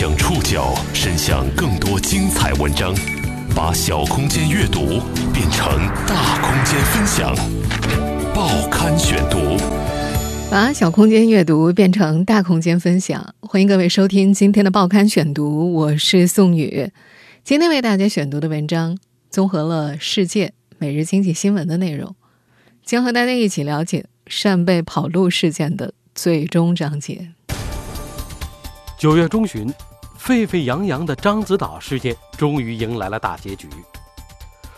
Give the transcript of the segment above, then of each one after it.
将触角伸向更多精彩文章，把小空间阅读变成大空间分享。报刊选读，把小空间阅读变成大空间分享。欢迎各位收听今天的报刊选读，我是宋宇。今天为大家选读的文章综合了世界、每日经济新闻的内容，将和大家一起了解扇贝跑路事件的最终章节。九月中旬，沸沸扬扬的獐子岛事件终于迎来了大结局。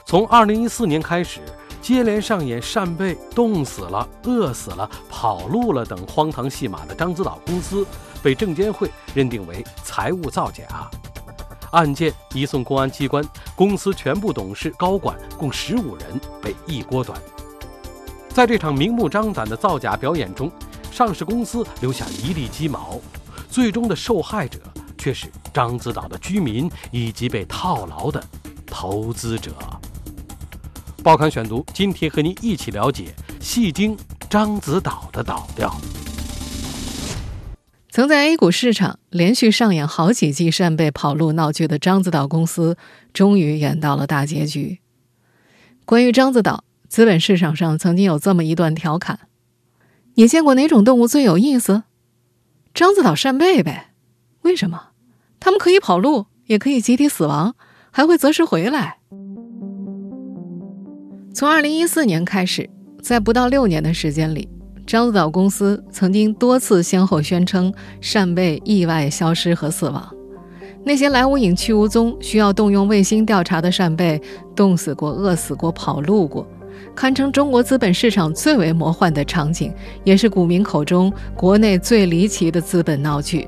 从二零一四年开始，接连上演扇贝冻死了、饿死了、跑路了等荒唐戏码的獐子岛公司，被证监会认定为财务造假，案件移送公安机关，公司全部董事、高管共十五人被一锅端。在这场明目张胆的造假表演中，上市公司留下一地鸡毛。最终的受害者却是獐子岛的居民以及被套牢的投资者。报刊选读，今天和您一起了解戏精獐子岛的倒掉。曾在 A 股市场连续上演好几季扇贝跑路闹剧的獐子岛公司，终于演到了大结局。关于獐子岛，资本市场上曾经有这么一段调侃：“你见过哪种动物最有意思？”獐子岛扇贝呗，为什么？他们可以跑路，也可以集体死亡，还会择时回来。从二零一四年开始，在不到六年的时间里，獐子岛公司曾经多次先后宣称扇贝意外消失和死亡。那些来无影去无踪、需要动用卫星调查的扇贝，冻死过、饿死过、跑路过。堪称中国资本市场最为魔幻的场景，也是股民口中国内最离奇的资本闹剧。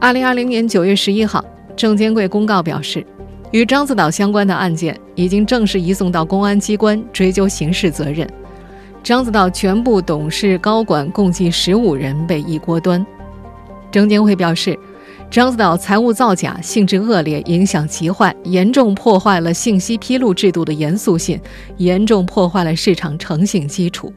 二零二零年九月十一号，证监会公告表示，与獐子岛相关的案件已经正式移送到公安机关追究刑事责任。獐子岛全部董事、高管共计十五人被一锅端。证监会表示。獐子岛财务造假，性质恶劣，影响极坏，严重破坏了信息披露制度的严肃性，严重破坏了市场诚信基础。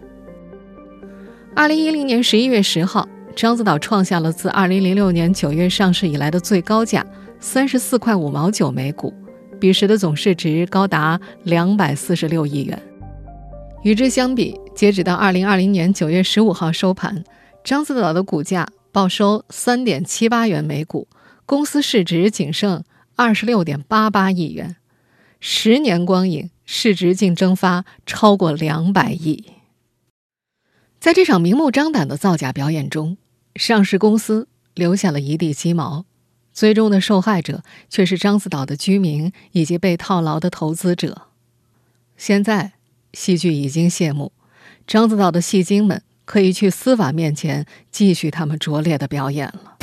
二零一零年十一月十号，獐子岛创下了自二零零六年九月上市以来的最高价三十四块五毛九每股，彼时的总市值高达两百四十六亿元。与之相比，截止到二零二零年九月十五号收盘，獐子岛的股价。报收三点七八元每股，公司市值仅剩二十六点八八亿元，十年光影，市值净蒸发超过两百亿。在这场明目张胆的造假表演中，上市公司留下了一地鸡毛，最终的受害者却是獐子岛的居民以及被套牢的投资者。现在，戏剧已经谢幕，獐子岛的戏精们。可以去司法面前继续他们拙劣的表演了。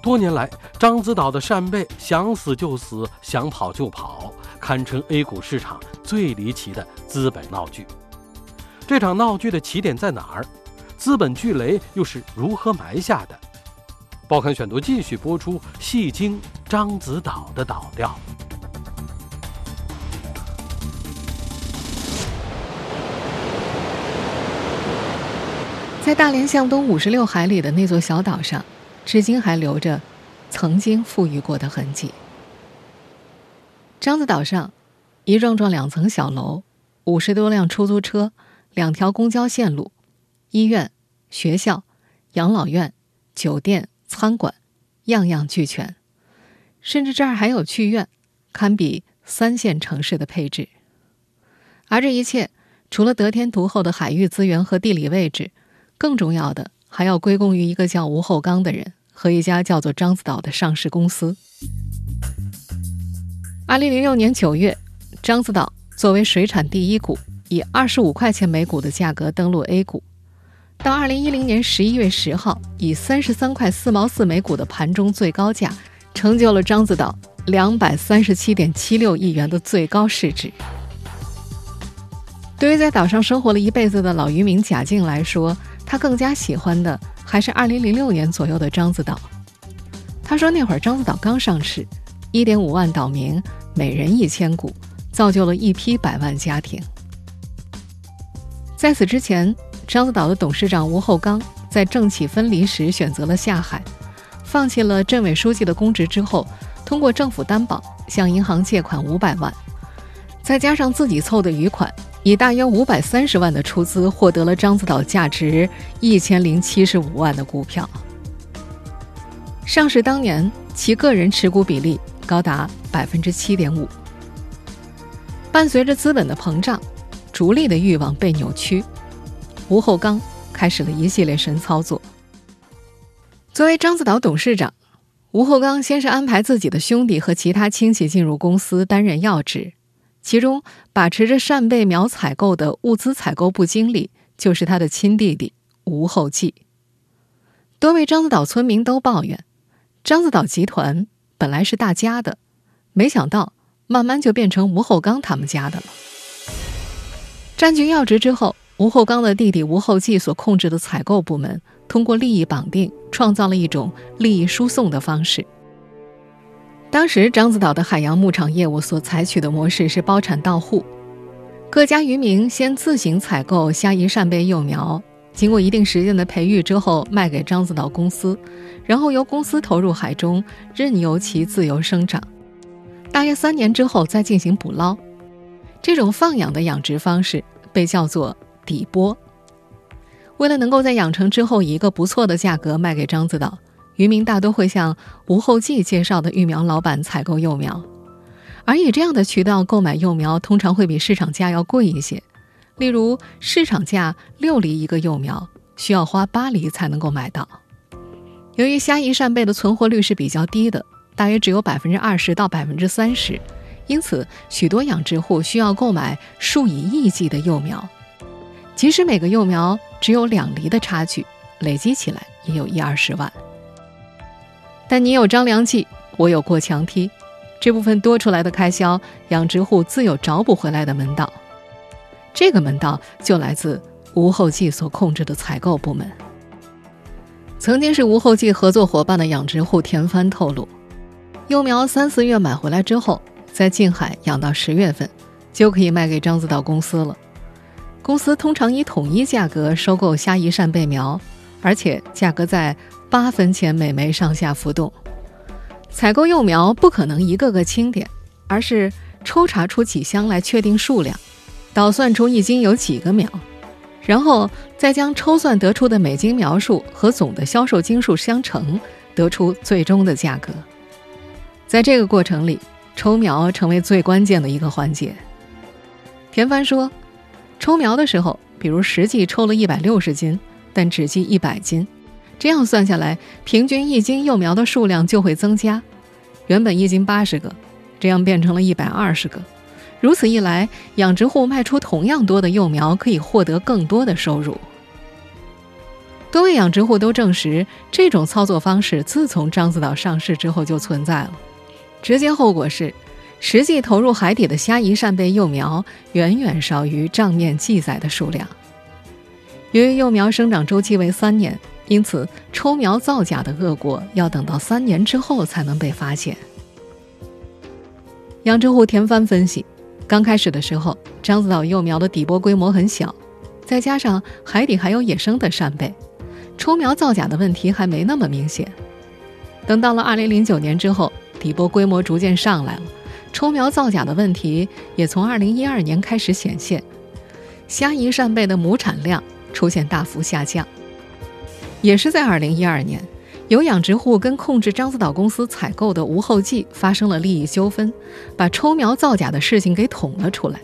多年来，獐子岛的扇贝想死就死，想跑就跑，堪称 A 股市场最离奇的资本闹剧。这场闹剧的起点在哪儿？资本巨雷又是如何埋下的？报刊选读继续播出：戏精獐子岛的倒掉。在大连向东五十六海里的那座小岛上，至今还留着曾经富裕过的痕迹。獐子岛上，一幢幢两层小楼，五十多辆出租车，两条公交线路，医院、学校、养老院、酒店、餐馆，样样俱全。甚至这儿还有剧院，堪比三线城市的配置。而这一切，除了得天独厚的海域资源和地理位置。更重要的还要归功于一个叫吴厚刚的人和一家叫做獐子岛的上市公司。二零零六年九月，獐子岛作为水产第一股，以二十五块钱每股的价格登陆 A 股。到二零一零年十一月十号，以三十三块四毛四每股的盘中最高价，成就了獐子岛两百三十七点七六亿元的最高市值。对于在岛上生活了一辈子的老渔民贾静来说，他更加喜欢的还是2006年左右的獐子岛。他说，那会儿獐子岛刚上市，1.5万岛民，每人一千股，造就了一批百万家庭。在此之前，獐子岛的董事长吴厚刚在政企分离时选择了下海，放弃了镇委书记的公职之后，通过政府担保向银行借款五百万，再加上自己凑的余款，以大约五百三十万的出资，获得了獐子岛价值一千零七十五万的股票。上市当年，其个人持股比例高达百分之七点五。伴随着资本的膨胀，逐利的欲望被扭曲。吴厚刚开始了一系列神操作。作为獐子岛董事长，吴厚刚先是安排自己的兄弟和其他亲戚进入公司担任要职，其中把持着扇贝苗采购的物资采购部经理就是他的亲弟弟吴厚济。多位獐子岛村民都抱怨，獐子岛集团本来是大家的，没想到慢慢就变成吴厚刚他们家的了。占据要职之后。吴厚刚的弟弟吴厚济所控制的采购部门，通过利益绑定，创造了一种利益输送的方式。当时獐子岛的海洋牧场业务所采取的模式是包产到户，各家渔民先自行采购虾夷扇贝幼苗，经过一定时间的培育之后，卖给獐子岛公司，然后由公司投入海中，任由其自由生长。大约三年之后再进行捕捞。这种放养的养殖方式被叫做。底波。为了能够在养成之后以一个不错的价格卖给獐子岛，渔民大多会向吴厚济介绍的育苗老板采购幼苗，而以这样的渠道购买幼苗，通常会比市场价要贵一些。例如，市场价六厘一个幼苗，需要花八厘才能够买到。由于虾夷扇贝的存活率是比较低的，大约只有百分之二十到百分之三十，因此许多养殖户需要购买数以亿计的幼苗。即使每个幼苗只有两厘的差距，累积起来也有一二十万。但你有张良计，我有过墙梯，这部分多出来的开销，养殖户自有找补回来的门道。这个门道就来自吴后继所控制的采购部门。曾经是吴后继合作伙伴的养殖户田帆透露，幼苗三四月买回来之后，在近海养到十月份，就可以卖给獐子岛公司了。公司通常以统一价格收购虾夷扇贝苗，而且价格在八分钱每枚上下浮动。采购幼苗不可能一个个清点，而是抽查出几箱来确定数量，倒算出一斤有几个苗，然后再将抽算得出的每斤苗数和总的销售斤数相乘，得出最终的价格。在这个过程里，抽苗成为最关键的一个环节。田帆说。抽苗的时候，比如实际抽了一百六十斤，但只计一百斤，这样算下来，平均一斤幼苗的数量就会增加。原本一斤八十个，这样变成了一百二十个。如此一来，养殖户卖出同样多的幼苗，可以获得更多的收入。多位养殖户都证实，这种操作方式自从獐子岛上市之后就存在了，直接后果是。实际投入海底的虾夷扇贝幼苗远远少于账面记载的数量。由于幼苗生长周期为三年，因此抽苗造假的恶果要等到三年之后才能被发现。养殖户田帆分析，刚开始的时候，獐子岛幼苗的底波规模很小，再加上海底还有野生的扇贝，抽苗造假的问题还没那么明显。等到了2009年之后，底波规模逐渐上来了。抽苗造假的问题也从2012年开始显现，虾夷扇贝的亩产量出现大幅下降。也是在2012年，有养殖户跟控制獐子岛公司采购的吴厚济发生了利益纠纷，把抽苗造假的事情给捅了出来。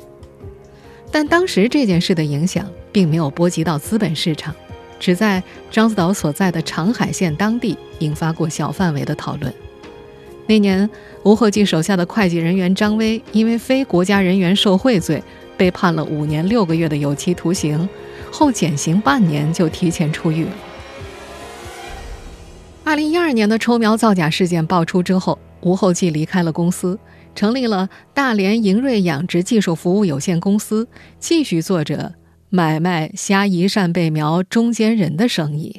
但当时这件事的影响并没有波及到资本市场，只在獐子岛所在的长海县当地引发过小范围的讨论。那年，吴厚济手下的会计人员张威因为非国家人员受贿罪，被判了五年六个月的有期徒刑，后减刑半年就提前出狱了。二零一二年的抽苗造假事件爆出之后，吴厚济离开了公司，成立了大连盈瑞养殖技术服务有限公司，继续做着买卖虾夷扇贝苗中间人的生意。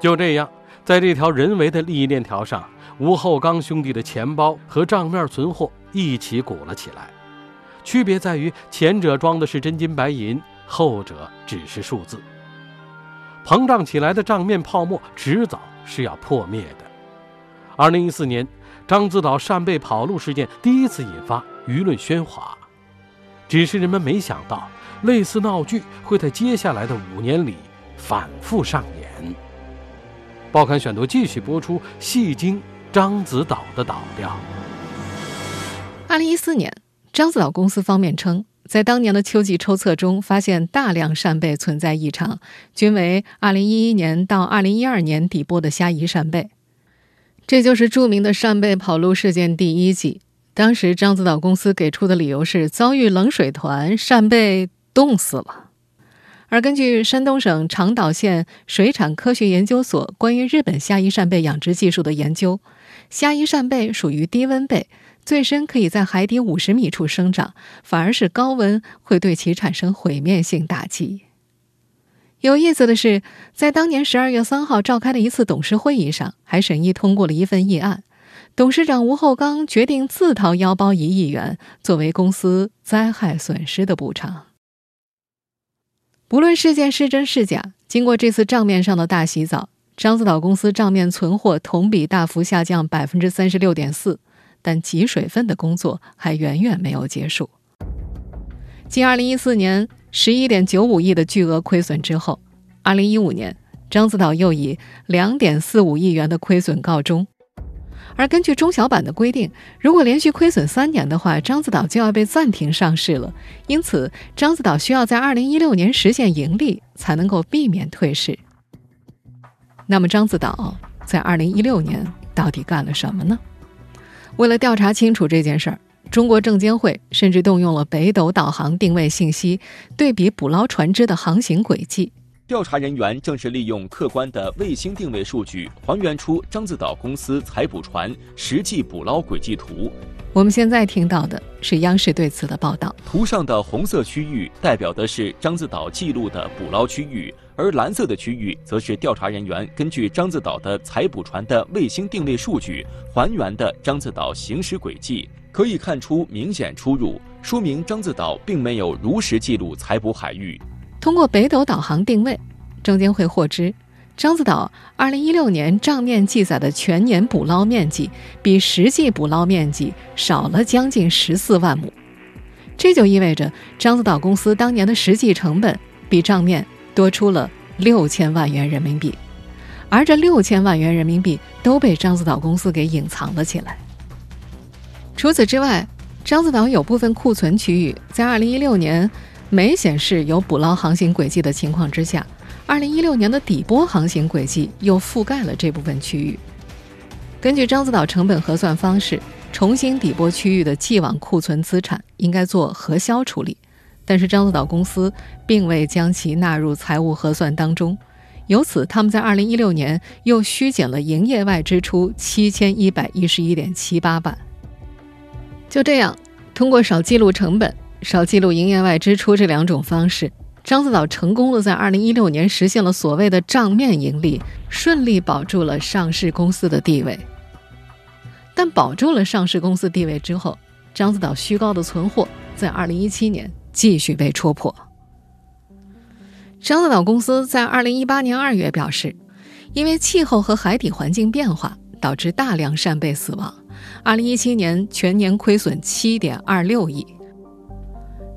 就这样。在这条人为的利益链条上，吴厚刚兄弟的钱包和账面存货一起鼓了起来。区别在于前者装的是真金白银，后者只是数字。膨胀起来的账面泡沫迟早是要破灭的。二零一四年，獐子岛扇贝跑路事件第一次引发舆论喧哗，只是人们没想到，类似闹剧会在接下来的五年里反复上演。报刊选读继续播出，戏精獐子岛的岛调。二零一四年，獐子岛公司方面称。在当年的秋季抽测中，发现大量扇贝存在异常，均为2011年到2012年底播的虾夷扇贝。这就是著名的扇贝跑路事件第一季。当时獐子岛公司给出的理由是遭遇冷水团，扇贝冻死了。而根据山东省长岛县水产科学研究所关于日本虾夷扇贝养殖技术的研究，虾夷扇贝属于低温贝。最深可以在海底五十米处生长，反而是高温会对其产生毁灭性打击。有意思的是，在当年十二月三号召开的一次董事会议上，还审议通过了一份议案，董事长吴厚刚决定自掏腰包一亿元作为公司灾害损失的补偿。无论事件是真是假，经过这次账面上的大洗澡，獐子岛公司账面存货同比大幅下降百分之三十六点四。但挤水分的工作还远远没有结束。继2014年11.95亿的巨额亏损之后，2015年獐子岛又以2.45亿元的亏损告终。而根据中小板的规定，如果连续亏损三年的话，獐子岛就要被暂停上市了。因此，獐子岛需要在2016年实现盈利，才能够避免退市。那么，獐子岛在2016年到底干了什么呢？为了调查清楚这件事儿，中国证监会甚至动用了北斗导航定位信息，对比捕捞船只的航行轨迹。调查人员正是利用客观的卫星定位数据，还原出獐子岛公司采捕船实际捕捞轨迹图。我们现在听到的是央视对此的报道。图上的红色区域代表的是獐子岛记录的捕捞区域，而蓝色的区域则是调查人员根据獐子岛的采捕船的卫星定位数据还原的獐子岛行驶轨迹。可以看出明显出入，说明獐子岛并没有如实记录采捕海域。通过北斗导航定位，证监会获知。獐子岛2016年账面记载的全年捕捞面积比实际捕捞面积少了将近14万亩，这就意味着獐子岛公司当年的实际成本比账面多出了六千万元人民币，而这六千万元人民币都被獐子岛公司给隐藏了起来。除此之外，獐子岛有部分库存区域在2016年没显示有捕捞航行轨迹的情况之下。二零一六年的底波航行轨迹又覆盖了这部分区域。根据獐子岛成本核算方式，重新底波区域的既往库存资产应该做核销处理，但是獐子岛公司并未将其纳入财务核算当中，由此他们在二零一六年又虚减了营业外支出七千一百一十一点七八万。就这样，通过少记录成本、少记录营业外支出这两种方式。獐子岛成功的在二零一六年实现了所谓的账面盈利，顺利保住了上市公司的地位。但保住了上市公司地位之后，獐子岛虚高的存货在二零一七年继续被戳破。獐子岛公司在二零一八年二月表示，因为气候和海底环境变化导致大量扇贝死亡，二零一七年全年亏损七点二六亿。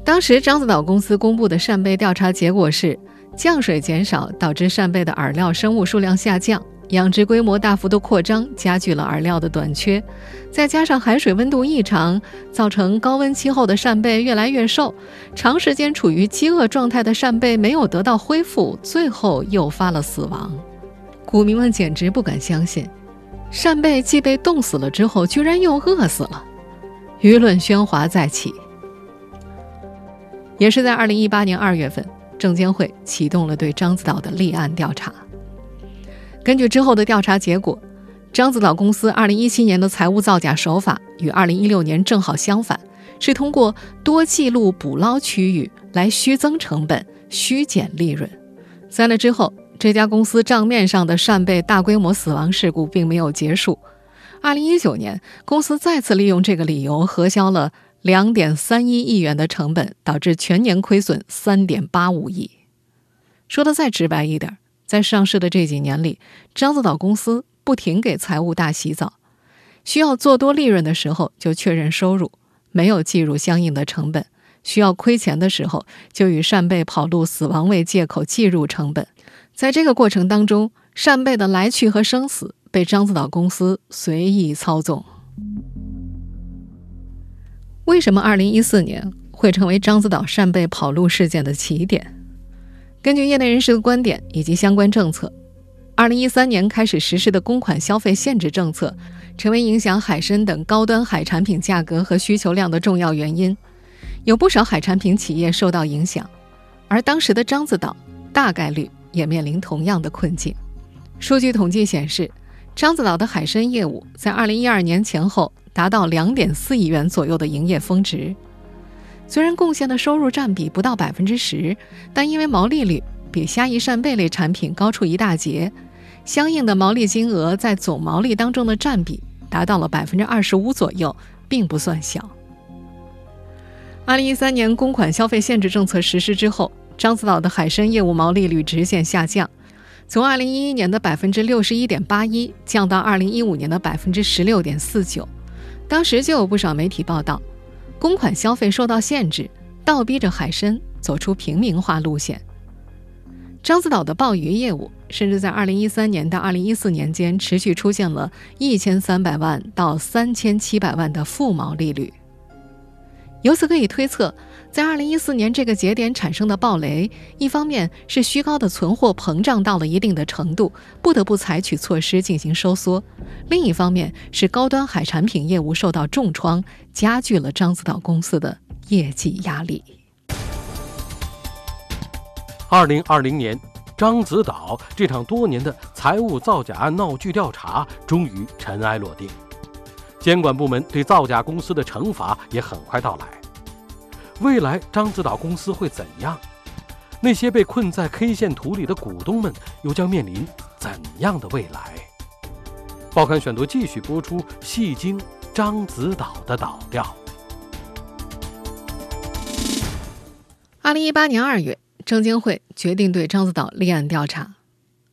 当时獐子岛公司公布的扇贝调查结果是，降水减少导致扇贝的饵料生物数量下降，养殖规模大幅度扩张，加剧了饵料的短缺，再加上海水温度异常，造成高温气候的扇贝越来越瘦，长时间处于饥饿状态的扇贝没有得到恢复，最后诱发了死亡。股民们简直不敢相信，扇贝既被冻死了之后，居然又饿死了，舆论喧哗再起。也是在二零一八年二月份，证监会启动了对獐子岛的立案调查。根据之后的调查结果，獐子岛公司二零一七年的财务造假手法与二零一六年正好相反，是通过多记录捕捞区域来虚增成本、虚减利润。在那之后，这家公司账面上的扇贝大规模死亡事故并没有结束。二零一九年，公司再次利用这个理由核销了。两点三一亿元的成本，导致全年亏损三点八五亿。说的再直白一点，在上市的这几年里，獐子岛公司不停给财务大洗澡，需要做多利润的时候就确认收入，没有计入相应的成本；需要亏钱的时候，就以扇贝跑路死亡为借口计入成本。在这个过程当中，扇贝的来去和生死被獐子岛公司随意操纵。为什么2014年会成为獐子岛扇贝跑路事件的起点？根据业内人士的观点以及相关政策，2013年开始实施的公款消费限制政策，成为影响海参等高端海产品价格和需求量的重要原因。有不少海产品企业受到影响，而当时的獐子岛大概率也面临同样的困境。数据统计显示，獐子岛的海参业务在2012年前后。达到两点四亿元左右的营业峰值，虽然贡献的收入占比不到百分之十，但因为毛利率比虾夷扇贝类产品高出一大截，相应的毛利金额在总毛利当中的占比达到了百分之二十五左右，并不算小。二零一三年公款消费限制政策实施之后，獐子岛的海参业务毛利率直线下降，从二零一一年的百分之六十一点八一降到二零一五年的百分之十六点四九。当时就有不少媒体报道，公款消费受到限制，倒逼着海参走出平民化路线。獐子岛的鲍鱼业务，甚至在2013年到2014年间持续出现了一千三百万到三千七百万的负毛利率。由此可以推测。在二零一四年这个节点产生的暴雷，一方面是虚高的存货膨胀到了一定的程度，不得不采取措施进行收缩；另一方面是高端海产品业务受到重创，加剧了獐子岛公司的业绩压力。二零二零年，獐子岛这场多年的财务造假案闹剧调查终于尘埃落定，监管部门对造假公司的惩罚也很快到来。未来獐子岛公司会怎样？那些被困在 K 线图里的股东们又将面临怎样的未来？报刊选读继续播出，戏精獐子岛的倒掉。二零一八年二月，证监会决定对獐子岛立案调查。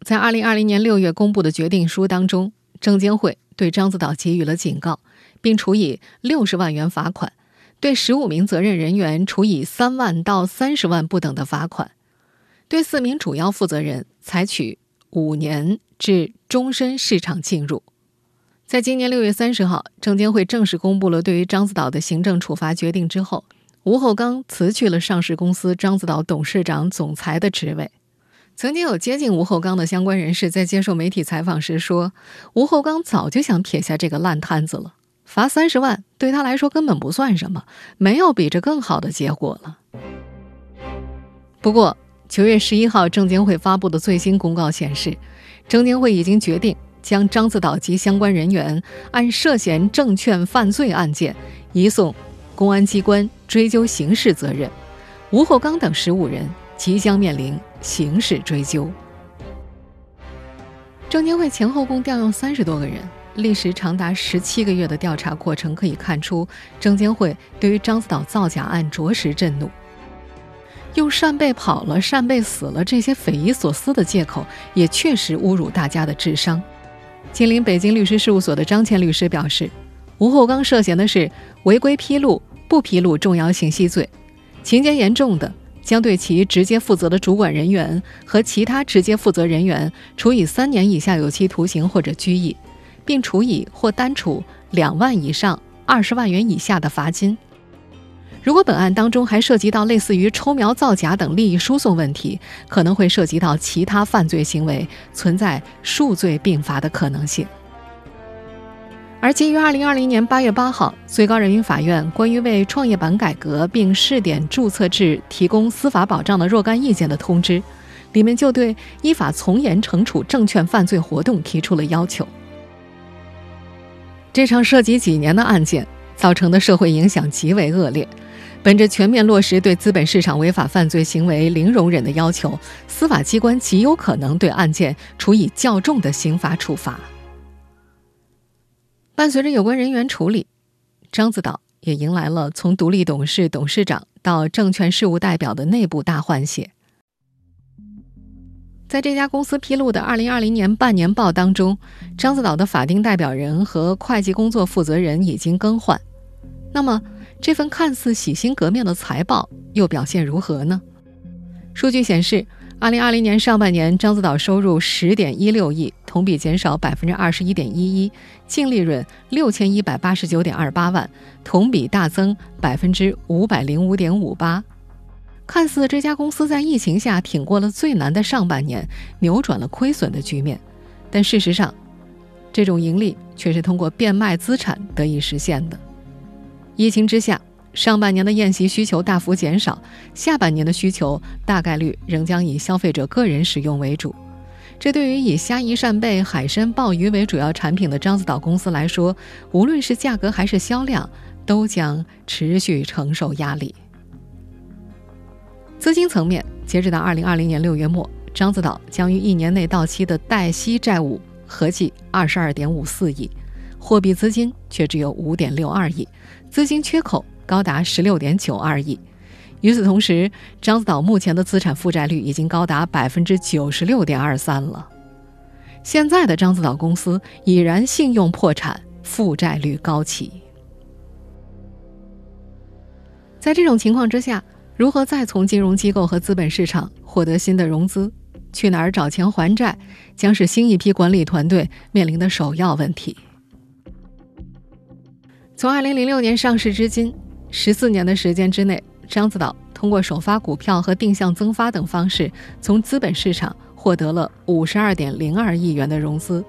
在二零二零年六月公布的决定书当中，证监会对獐子岛给予了警告，并处以六十万元罚款。对十五名责任人员处以三万到三十万不等的罚款，对四名主要负责人采取五年至终身市场禁入。在今年六月三十号，证监会正式公布了对于獐子岛的行政处罚决定之后，吴厚刚辞去了上市公司獐子岛董事长、总裁的职位。曾经有接近吴厚刚的相关人士在接受媒体采访时说，吴厚刚早就想撇下这个烂摊子了。罚三十万对他来说根本不算什么，没有比这更好的结果了。不过，九月十一号，证监会发布的最新公告显示，证监会已经决定将獐子岛及相关人员按涉嫌证券犯罪案件移送公安机关追究刑事责任，吴厚刚等十五人即将面临刑事追究。证监会前后共调用三十多个人。历时长达十七个月的调查过程可以看出，证监会对于獐子岛造假案着实震怒。用扇贝跑了、扇贝死了这些匪夷所思的借口，也确实侮辱大家的智商。近邻北京律师事务所的张倩律师表示，吴厚刚涉嫌的是违规披露、不披露重要信息罪，情节严重的，将对其直接负责的主管人员和其他直接负责人员处以三年以下有期徒刑或者拘役。并处以或单处两万以上二十万元以下的罚金。如果本案当中还涉及到类似于抽苗造假等利益输送问题，可能会涉及到其他犯罪行为，存在数罪并罚的可能性。而基于二零二零年八月八号最高人民法院关于为创业板改革并试点注册制提供司法保障的若干意见的通知，里面就对依法从严惩处证券犯罪活动提出了要求。这场涉及几年的案件造成的社会影响极为恶劣。本着全面落实对资本市场违法犯罪行为零容忍的要求，司法机关极有可能对案件处以较重的刑罚处罚。伴随着有关人员处理，獐子岛也迎来了从独立董事、董事长到证券事务代表的内部大换血。在这家公司披露的2020年半年报当中，獐子岛的法定代表人和会计工作负责人已经更换。那么，这份看似洗心革面的财报又表现如何呢？数据显示，2020年上半年，獐子岛收入10.16亿，同比减少21.11%，净利润6189.28万，同比大增505.58%。看似这家公司在疫情下挺过了最难的上半年，扭转了亏损的局面，但事实上，这种盈利却是通过变卖资产得以实现的。疫情之下，上半年的宴席需求大幅减少，下半年的需求大概率仍将以消费者个人使用为主。这对于以虾夷扇贝、海参、鲍鱼为主要产品的獐子岛公司来说，无论是价格还是销量，都将持续承受压力。资金层面，截止到二零二零年六月末，獐子岛将于一年内到期的贷息债务合计二十二点五四亿，货币资金却只有五点六二亿，资金缺口高达十六点九二亿。与此同时，獐子岛目前的资产负债率已经高达百分之九十六点二三了。现在的獐子岛公司已然信用破产，负债率高企。在这种情况之下，如何再从金融机构和资本市场获得新的融资？去哪儿找钱还债，将是新一批管理团队面临的首要问题。从2006年上市至今，十四年的时间之内，獐子岛通过首发股票和定向增发等方式，从资本市场获得了52.02亿元的融资，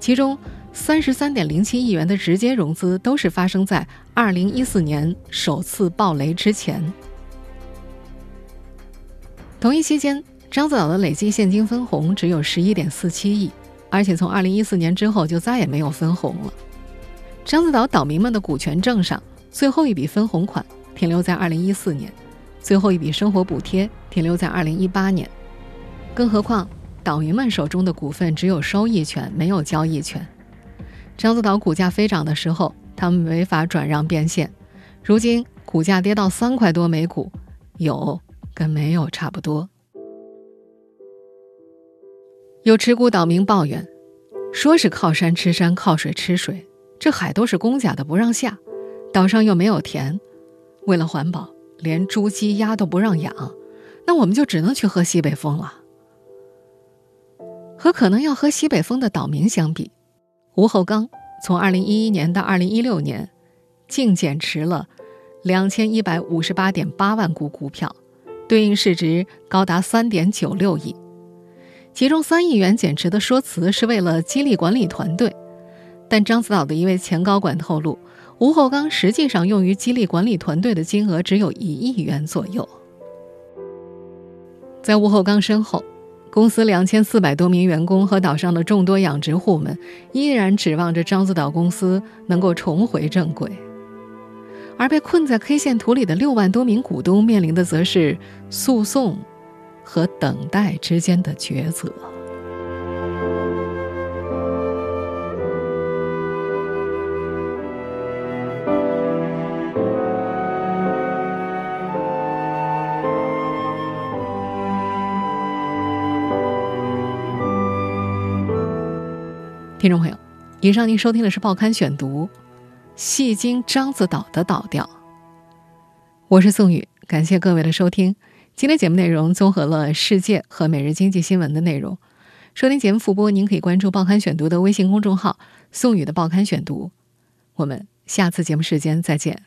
其中33.07亿元的直接融资都是发生在2014年首次暴雷之前。同一期间，獐子岛的累计现金分红只有十一点四七亿，而且从二零一四年之后就再也没有分红了。獐子岛岛民们的股权证上，最后一笔分红款停留在二零一四年，最后一笔生活补贴停留在二零一八年。更何况，岛民们手中的股份只有收益权，没有交易权。獐子岛股价飞涨的时候，他们没法转让变现；如今股价跌到三块多每股，有。跟没有差不多。有持股岛民抱怨，说是靠山吃山，靠水吃水，这海都是公家的，不让下，岛上又没有田，为了环保，连猪鸡鸭都不让养，那我们就只能去喝西北风了。和可能要喝西北风的岛民相比，吴厚刚从二零一一年到二零一六年，净减持了两千一百五十八点八万股股票。对应市值高达三点九六亿，其中三亿元减持的说辞是为了激励管理团队，但獐子岛的一位前高管透露，吴厚刚实际上用于激励管理团队的金额只有一亿元左右。在吴厚刚身后，公司两千四百多名员工和岛上的众多养殖户们依然指望着獐子岛公司能够重回正轨。而被困在 K 线图里的六万多名股东面临的，则是诉讼和等待之间的抉择。听众朋友，以上您收听的是《报刊选读》。戏精獐子岛的岛调。我是宋宇，感谢各位的收听。今天节目内容综合了世界和每日经济新闻的内容。收听节目复播，您可以关注“报刊选读”的微信公众号“宋宇的报刊选读”。我们下次节目时间再见。